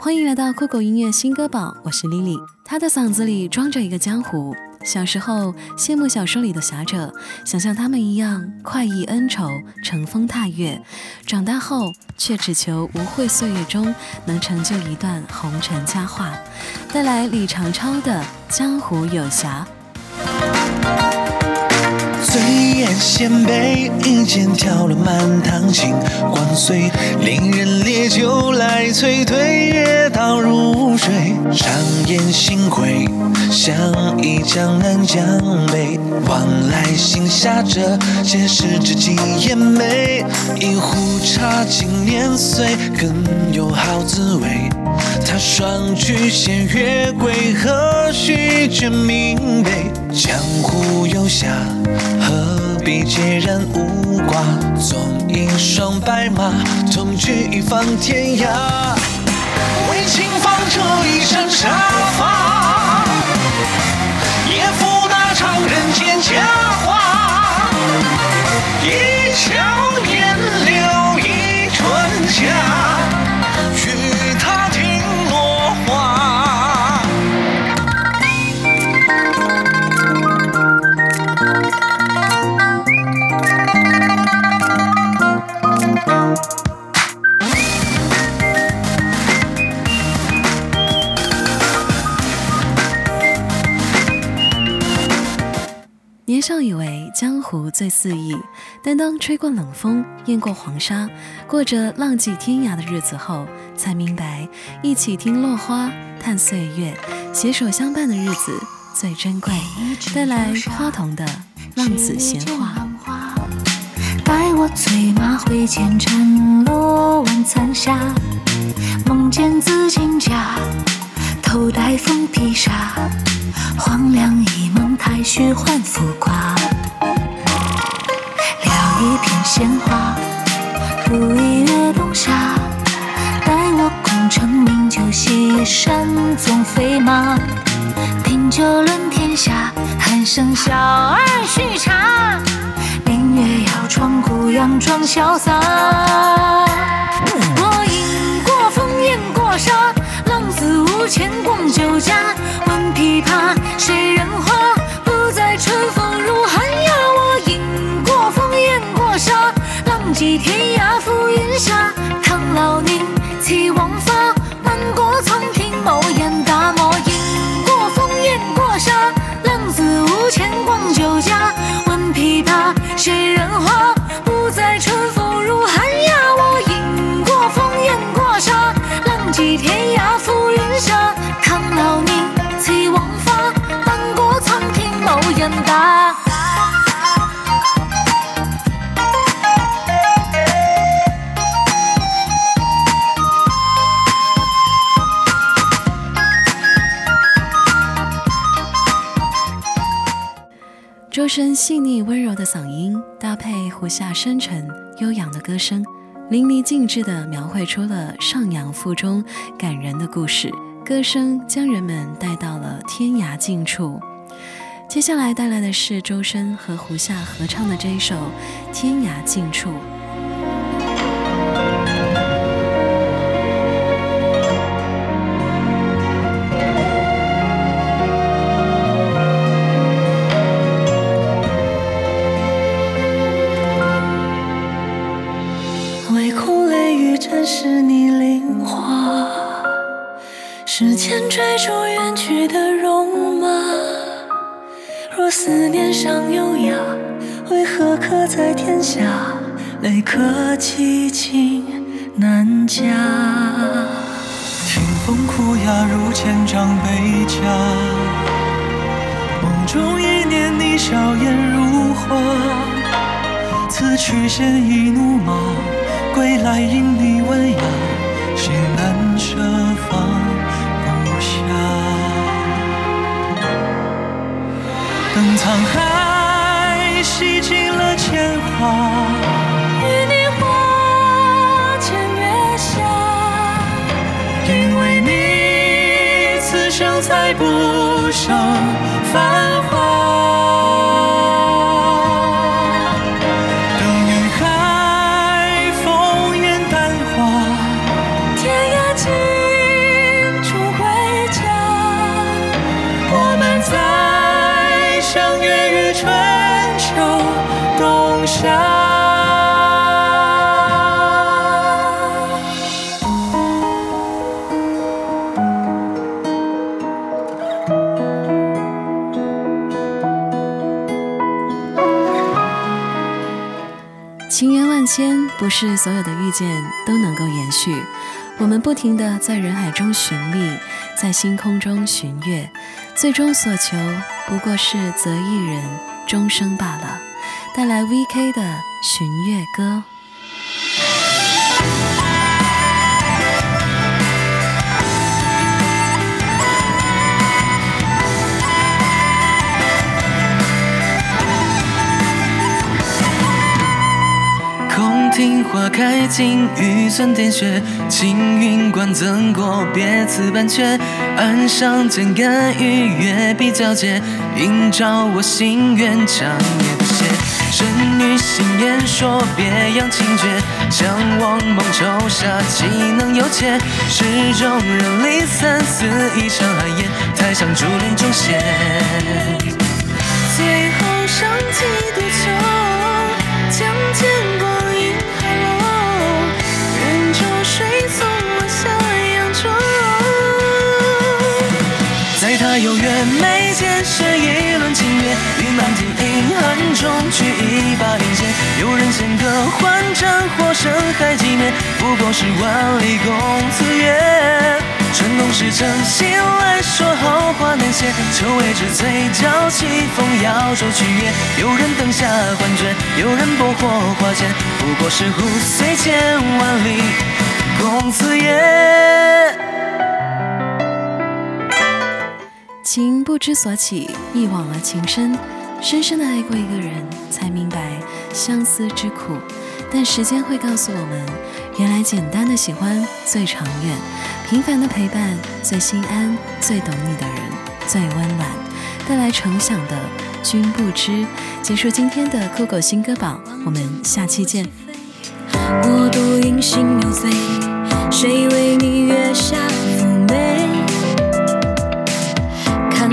欢迎来到酷狗音乐新歌榜，我是 Lily。她的嗓子里装着一个江湖。小时候羡慕小说里的侠者，想像他们一样快意恩仇、乘风踏月；长大后却只求无悔岁月中能成就一段红尘佳话。带来李长超的《江湖有侠》。醉宴仙杯，一剑挑了满堂情，光碎令人烈酒来催，对月倒入水，长烟星辉，相依江南江北，往来行侠者，皆是知己颜眉，一壶茶敬年岁，更有好滋味。他双曲线月归，何须卷明碑？江湖有侠。必孑然无挂？纵一双白马，同居一方天涯。为情放这一身杀伐，也负那场人间佳话。一桥烟柳一春夏。少以为江湖最肆意，但当吹过冷风，咽过黄沙，过着浪迹天涯的日子后，才明白一起听落花，叹岁月，携手相伴的日子最珍贵。带来花童的《浪子闲话》。待我催马挥剑，斩落晚残霞，梦见紫金甲，头戴凤披纱。黄粱一梦，太虚幻浮夸。一片闲话，煮一月冬夏。待我功成名就，西山纵飞马。品酒论天下，喊声小儿续茶。明月摇窗，孤杨装潇洒。我饮过风，咽过沙。浪子无钱逛酒家，闻琵琶，谁人画？不在春风周深细腻温柔的嗓音，搭配胡夏深沉悠扬的歌声，淋漓尽致地描绘出了上扬腹中感人的故事。歌声将人们带到了天涯尽处。接下来带来的是周深和胡夏合唱的这一首《天涯尽处》。时间追逐远去的戎马。若思念尚优雅，为何刻在天下？泪客凄情难夹。清风苦哑如千丈悲家，梦中一念你笑颜如花。此去现一怒马，归来因你温雅，心难舍生才不生烦。情缘万千，不是所有的遇见都能够延续。我们不停地在人海中寻觅，在星空中寻月，最终所求不过是择一人终生罢了。带来 V.K 的《寻月歌》。庭花开尽，雨寸点雪，青云观赠过别辞半阙。岸上渐干与月比皎洁，映照我心愿，长夜不歇。神女心言说别样情绝，相望梦愁杀，岂能有且？诗中人离散，似一场寒烟，台上珠帘中现。最后上几度秋，将剑光中取一把银剑。有人弦歌欢战，或深海寂灭，不过是万里共此月。春冬时辰醒来，说好话难写，秋未至嘴角起风，摇舟去月。有人灯下幻觉，有人拨火花间，不过是湖虽千万里共此夜。情不知所起，一往而情深。深深的爱过一个人，才明白相思之苦。但时间会告诉我们，原来简单的喜欢最长远，平凡的陪伴最心安，最懂你的人最温暖。带来成响的《君不知》，结束今天的酷狗新歌榜，我们下期见。我独饮心有醉，谁为你月下妩媚？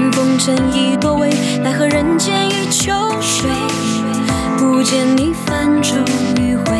看风尘已多微，奈何人间已秋水。不见你泛舟迂回，